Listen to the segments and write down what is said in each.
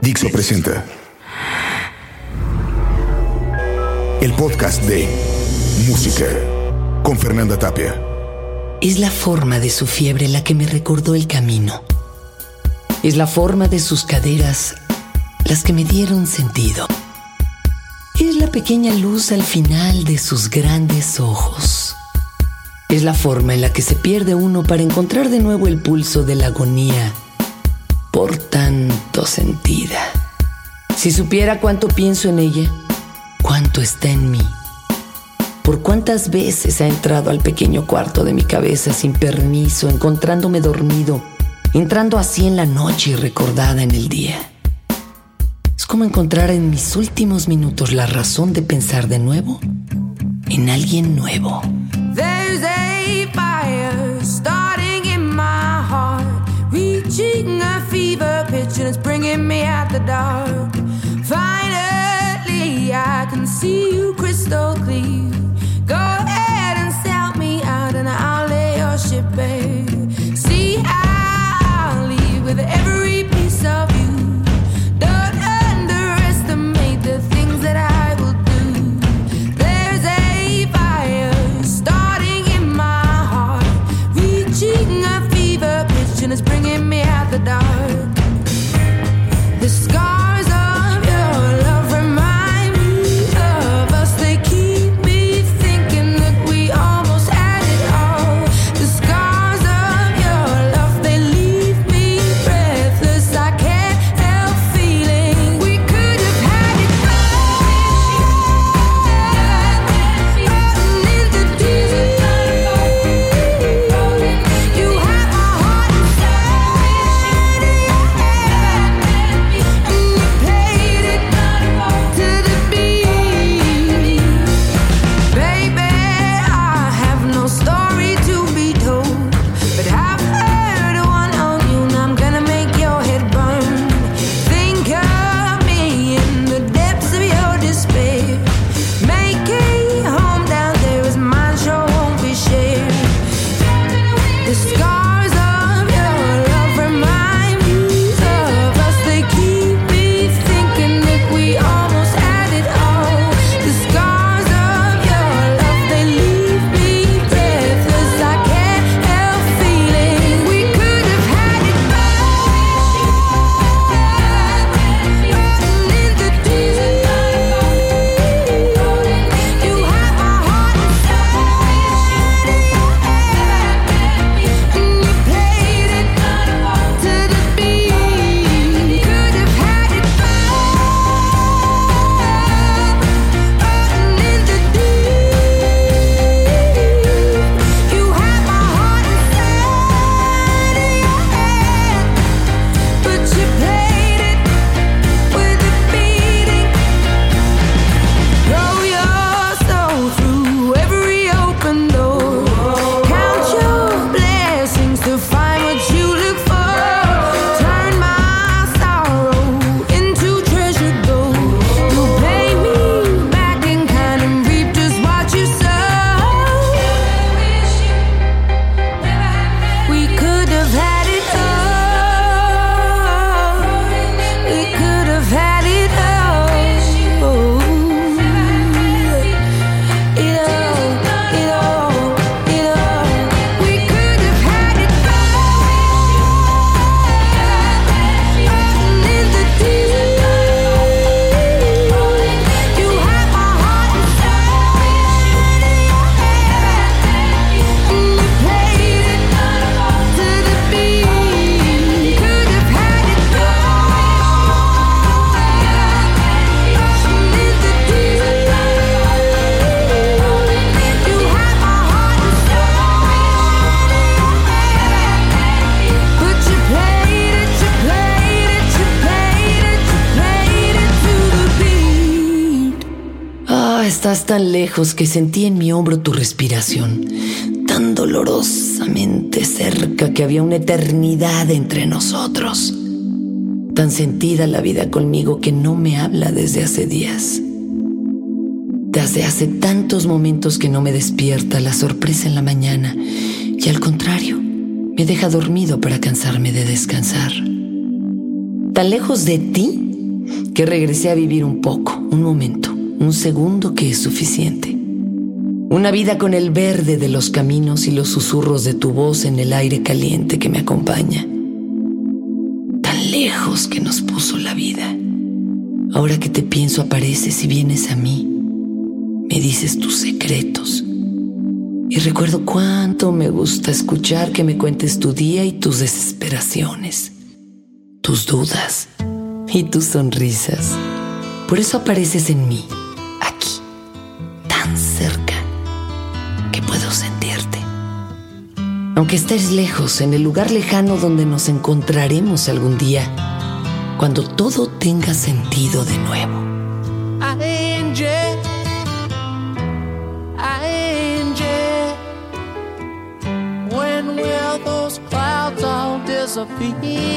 Dixo presenta el podcast de Música con Fernanda Tapia. Es la forma de su fiebre la que me recordó el camino. Es la forma de sus caderas las que me dieron sentido. Es la pequeña luz al final de sus grandes ojos. Es la forma en la que se pierde uno para encontrar de nuevo el pulso de la agonía por tanto sentida. Si supiera cuánto pienso en ella, cuánto está en mí, por cuántas veces ha entrado al pequeño cuarto de mi cabeza sin permiso, encontrándome dormido, entrando así en la noche y recordada en el día. Es como encontrar en mis últimos minutos la razón de pensar de nuevo en alguien nuevo. The dark. Finally, I can see you crystal clear. Estás tan lejos que sentí en mi hombro tu respiración, tan dolorosamente cerca que había una eternidad entre nosotros. Tan sentida la vida conmigo que no me habla desde hace días. Desde hace tantos momentos que no me despierta la sorpresa en la mañana y al contrario, me deja dormido para cansarme de descansar. Tan lejos de ti que regresé a vivir un poco, un momento, un segundo que es suficiente. Una vida con el verde de los caminos y los susurros de tu voz en el aire caliente que me acompaña. Tan lejos que nos puso la vida. Ahora que te pienso apareces y vienes a mí. Me dices tus secretos. Y recuerdo cuánto me gusta escuchar que me cuentes tu día y tus desesperaciones, tus dudas y tus sonrisas. Por eso apareces en mí, Aunque estés lejos, en el lugar lejano donde nos encontraremos algún día, cuando todo tenga sentido de nuevo. When those disappear?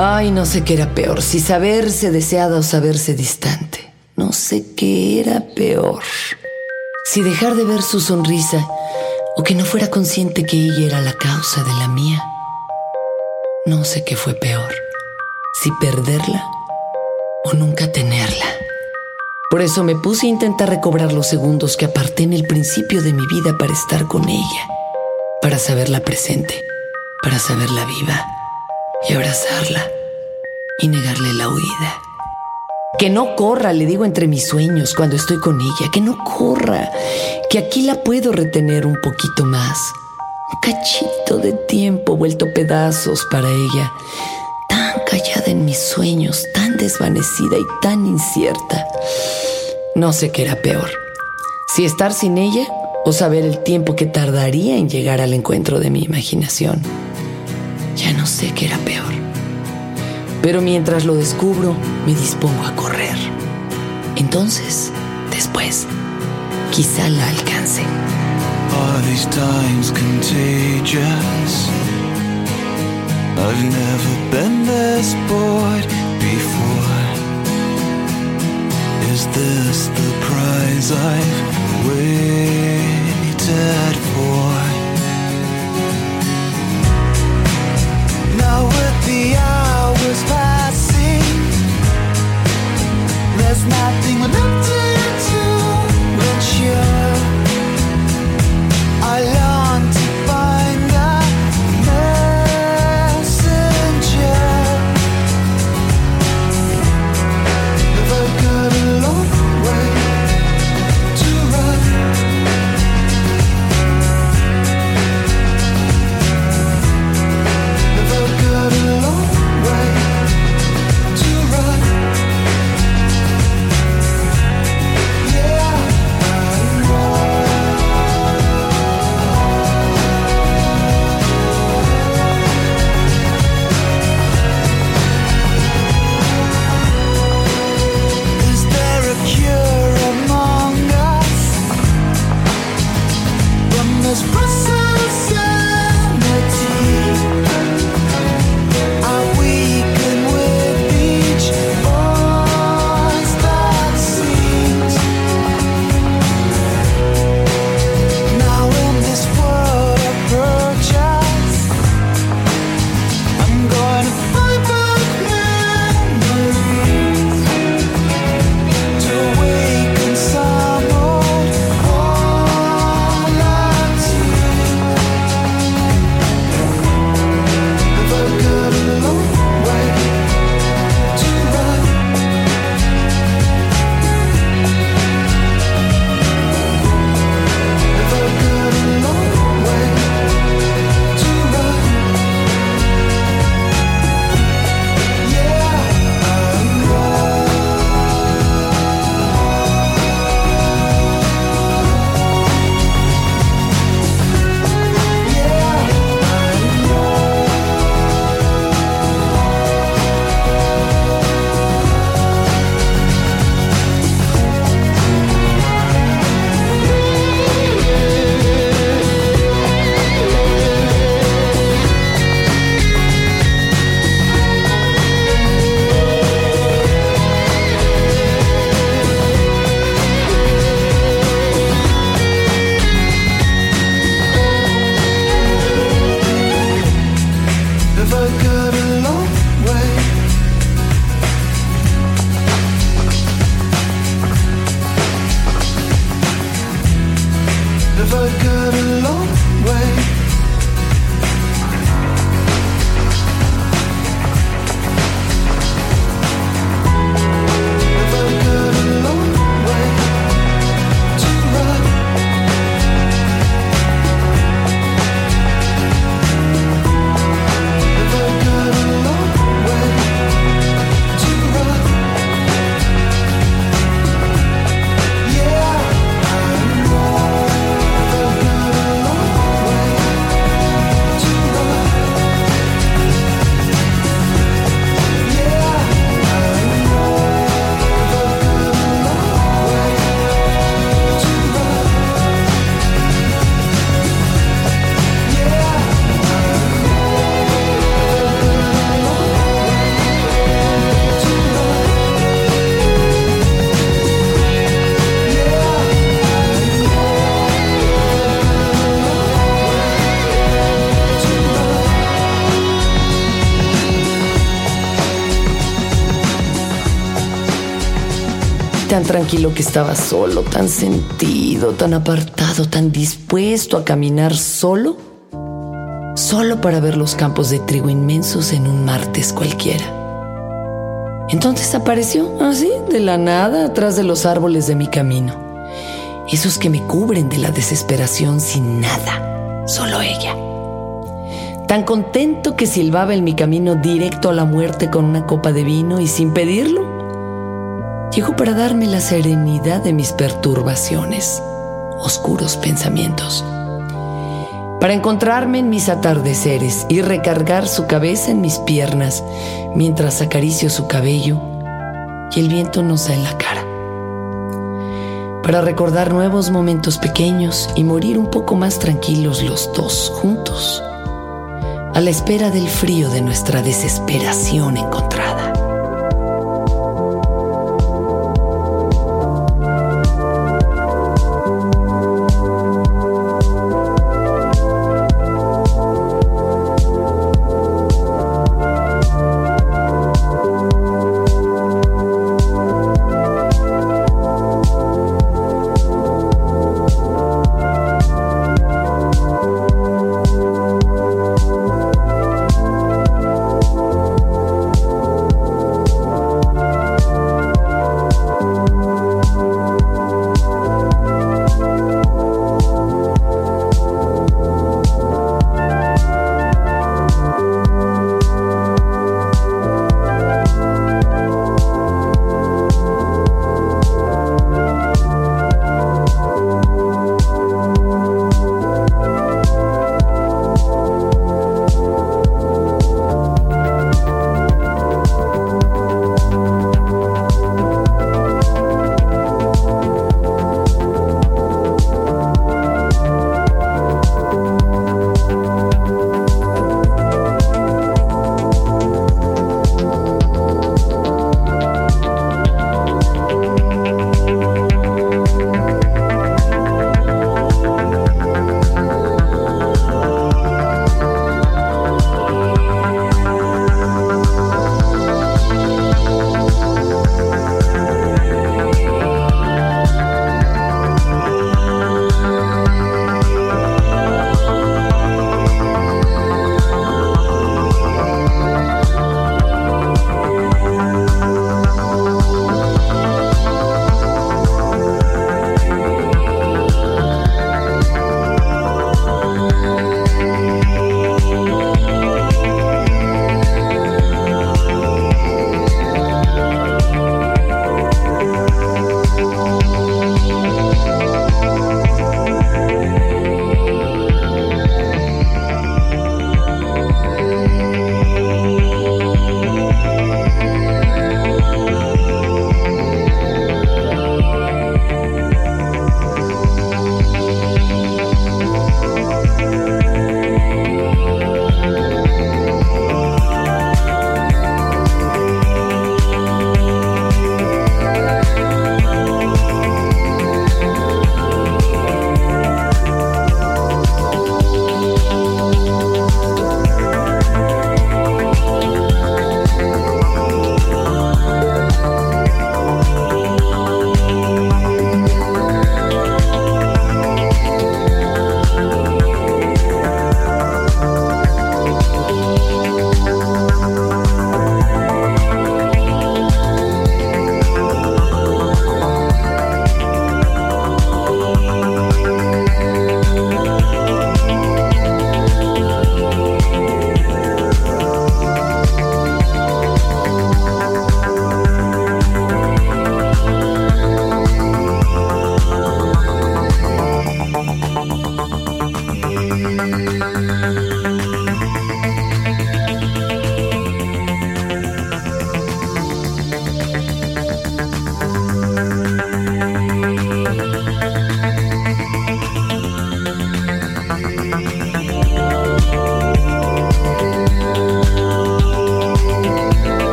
Ay, no sé qué era peor, si saberse deseada o saberse distante. No sé qué era peor. Si dejar de ver su sonrisa o que no fuera consciente que ella era la causa de la mía. No sé qué fue peor, si perderla o nunca tenerla. Por eso me puse a intentar recobrar los segundos que aparté en el principio de mi vida para estar con ella, para saberla presente, para saberla viva y abrazarla y negarle la huida. Que no corra, le digo entre mis sueños cuando estoy con ella, que no corra, que aquí la puedo retener un poquito más. Un cachito de tiempo vuelto pedazos para ella, tan callada en mis sueños, tan desvanecida y tan incierta. No sé qué era peor, si estar sin ella o saber el tiempo que tardaría en llegar al encuentro de mi imaginación. Ya no sé qué era peor. Pero mientras lo descubro, me dispongo a correr. Entonces, después, quizá la alcance. Are these times contagious? I've never been this bored before. Is this the prize I've waited for? nothing left to do but you tan tranquilo que estaba solo, tan sentido, tan apartado, tan dispuesto a caminar solo, solo para ver los campos de trigo inmensos en un martes cualquiera. Entonces apareció así, de la nada, atrás de los árboles de mi camino. Esos que me cubren de la desesperación sin nada, solo ella. Tan contento que silbaba en mi camino directo a la muerte con una copa de vino y sin pedirlo, llegó para darme la serenidad de mis perturbaciones, oscuros pensamientos. Para encontrarme en mis atardeceres y recargar su cabeza en mis piernas mientras acaricio su cabello y el viento nos da en la cara. Para recordar nuevos momentos pequeños y morir un poco más tranquilos los dos juntos, a la espera del frío de nuestra desesperación encontrada.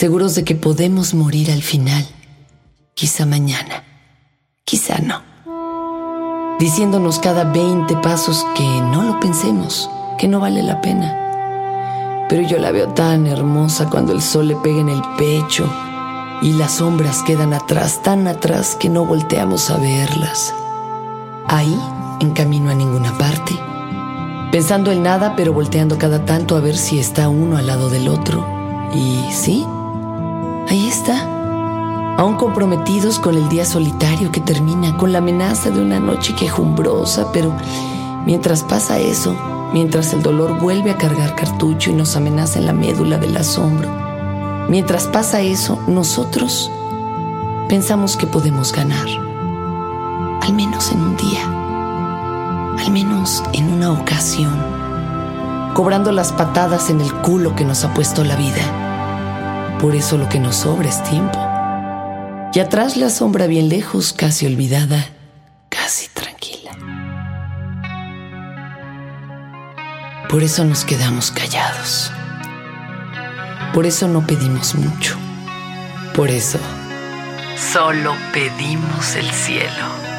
Seguros de que podemos morir al final, quizá mañana, quizá no, diciéndonos cada 20 pasos que no lo pensemos, que no vale la pena. Pero yo la veo tan hermosa cuando el sol le pega en el pecho y las sombras quedan atrás, tan atrás que no volteamos a verlas. Ahí, en camino a ninguna parte, pensando en nada pero volteando cada tanto a ver si está uno al lado del otro. Y sí, ahí está, aún comprometidos con el día solitario que termina, con la amenaza de una noche quejumbrosa, pero mientras pasa eso, mientras el dolor vuelve a cargar cartucho y nos amenaza en la médula del asombro, mientras pasa eso, nosotros pensamos que podemos ganar, al menos en un día, al menos en una ocasión, cobrando las patadas en el culo que nos ha puesto la vida. Por eso lo que nos sobra es tiempo. Y atrás la sombra bien lejos, casi olvidada, casi tranquila. Por eso nos quedamos callados. Por eso no pedimos mucho. Por eso solo pedimos el cielo.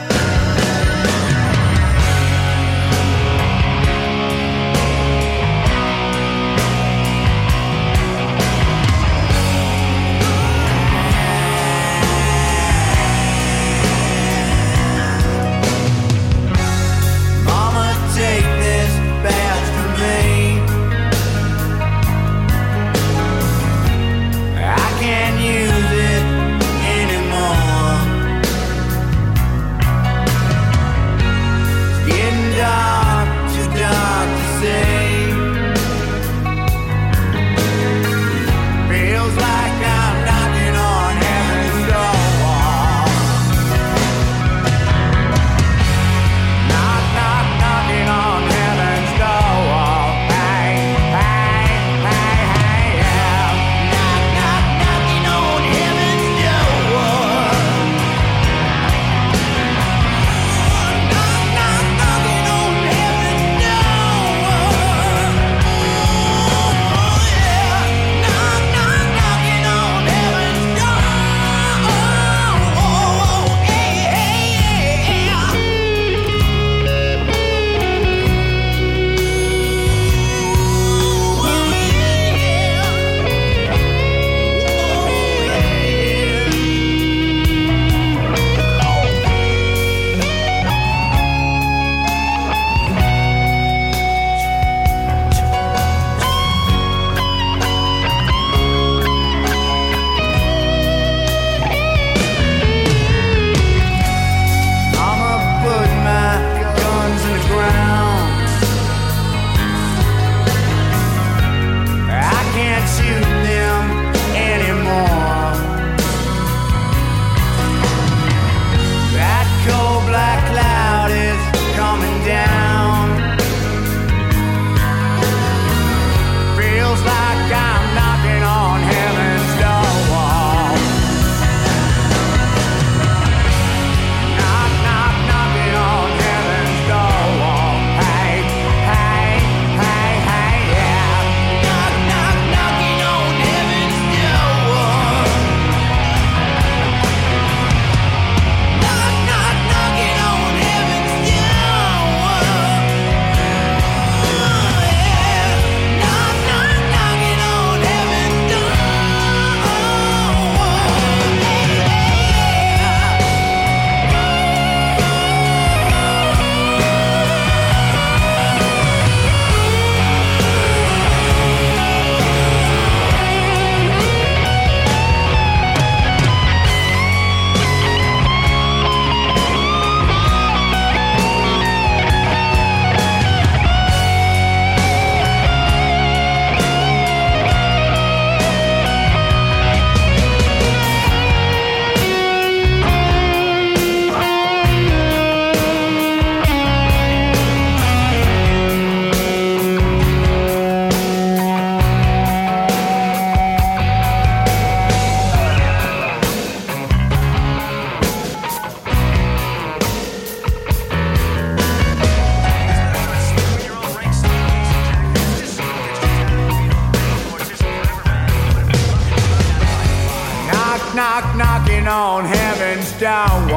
down.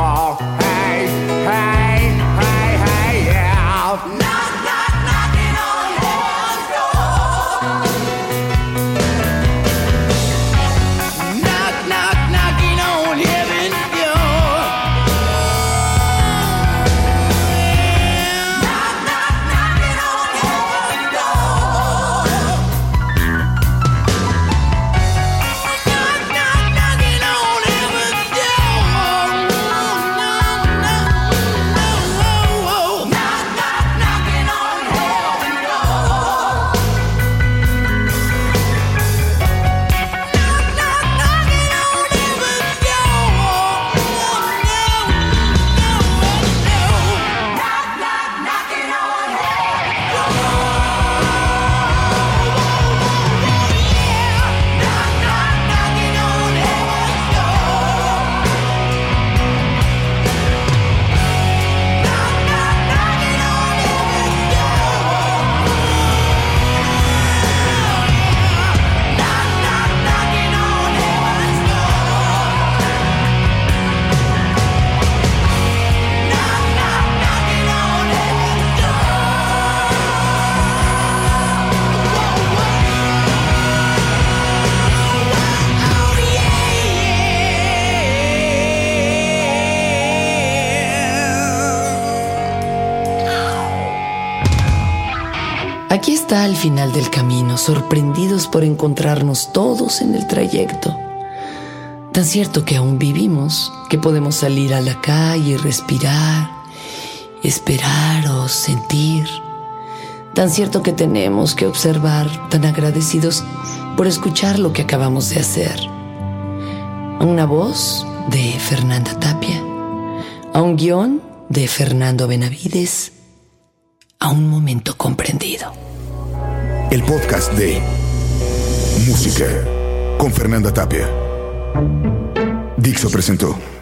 Aquí está al final del camino, sorprendidos por encontrarnos todos en el trayecto. Tan cierto que aún vivimos, que podemos salir a la calle y respirar, esperar o sentir. Tan cierto que tenemos que observar, tan agradecidos por escuchar lo que acabamos de hacer. Una voz de Fernanda Tapia, a un guion de Fernando Benavides, a un momento comprendido. El podcast de Música con Fernanda Tapia. Dixo presentó.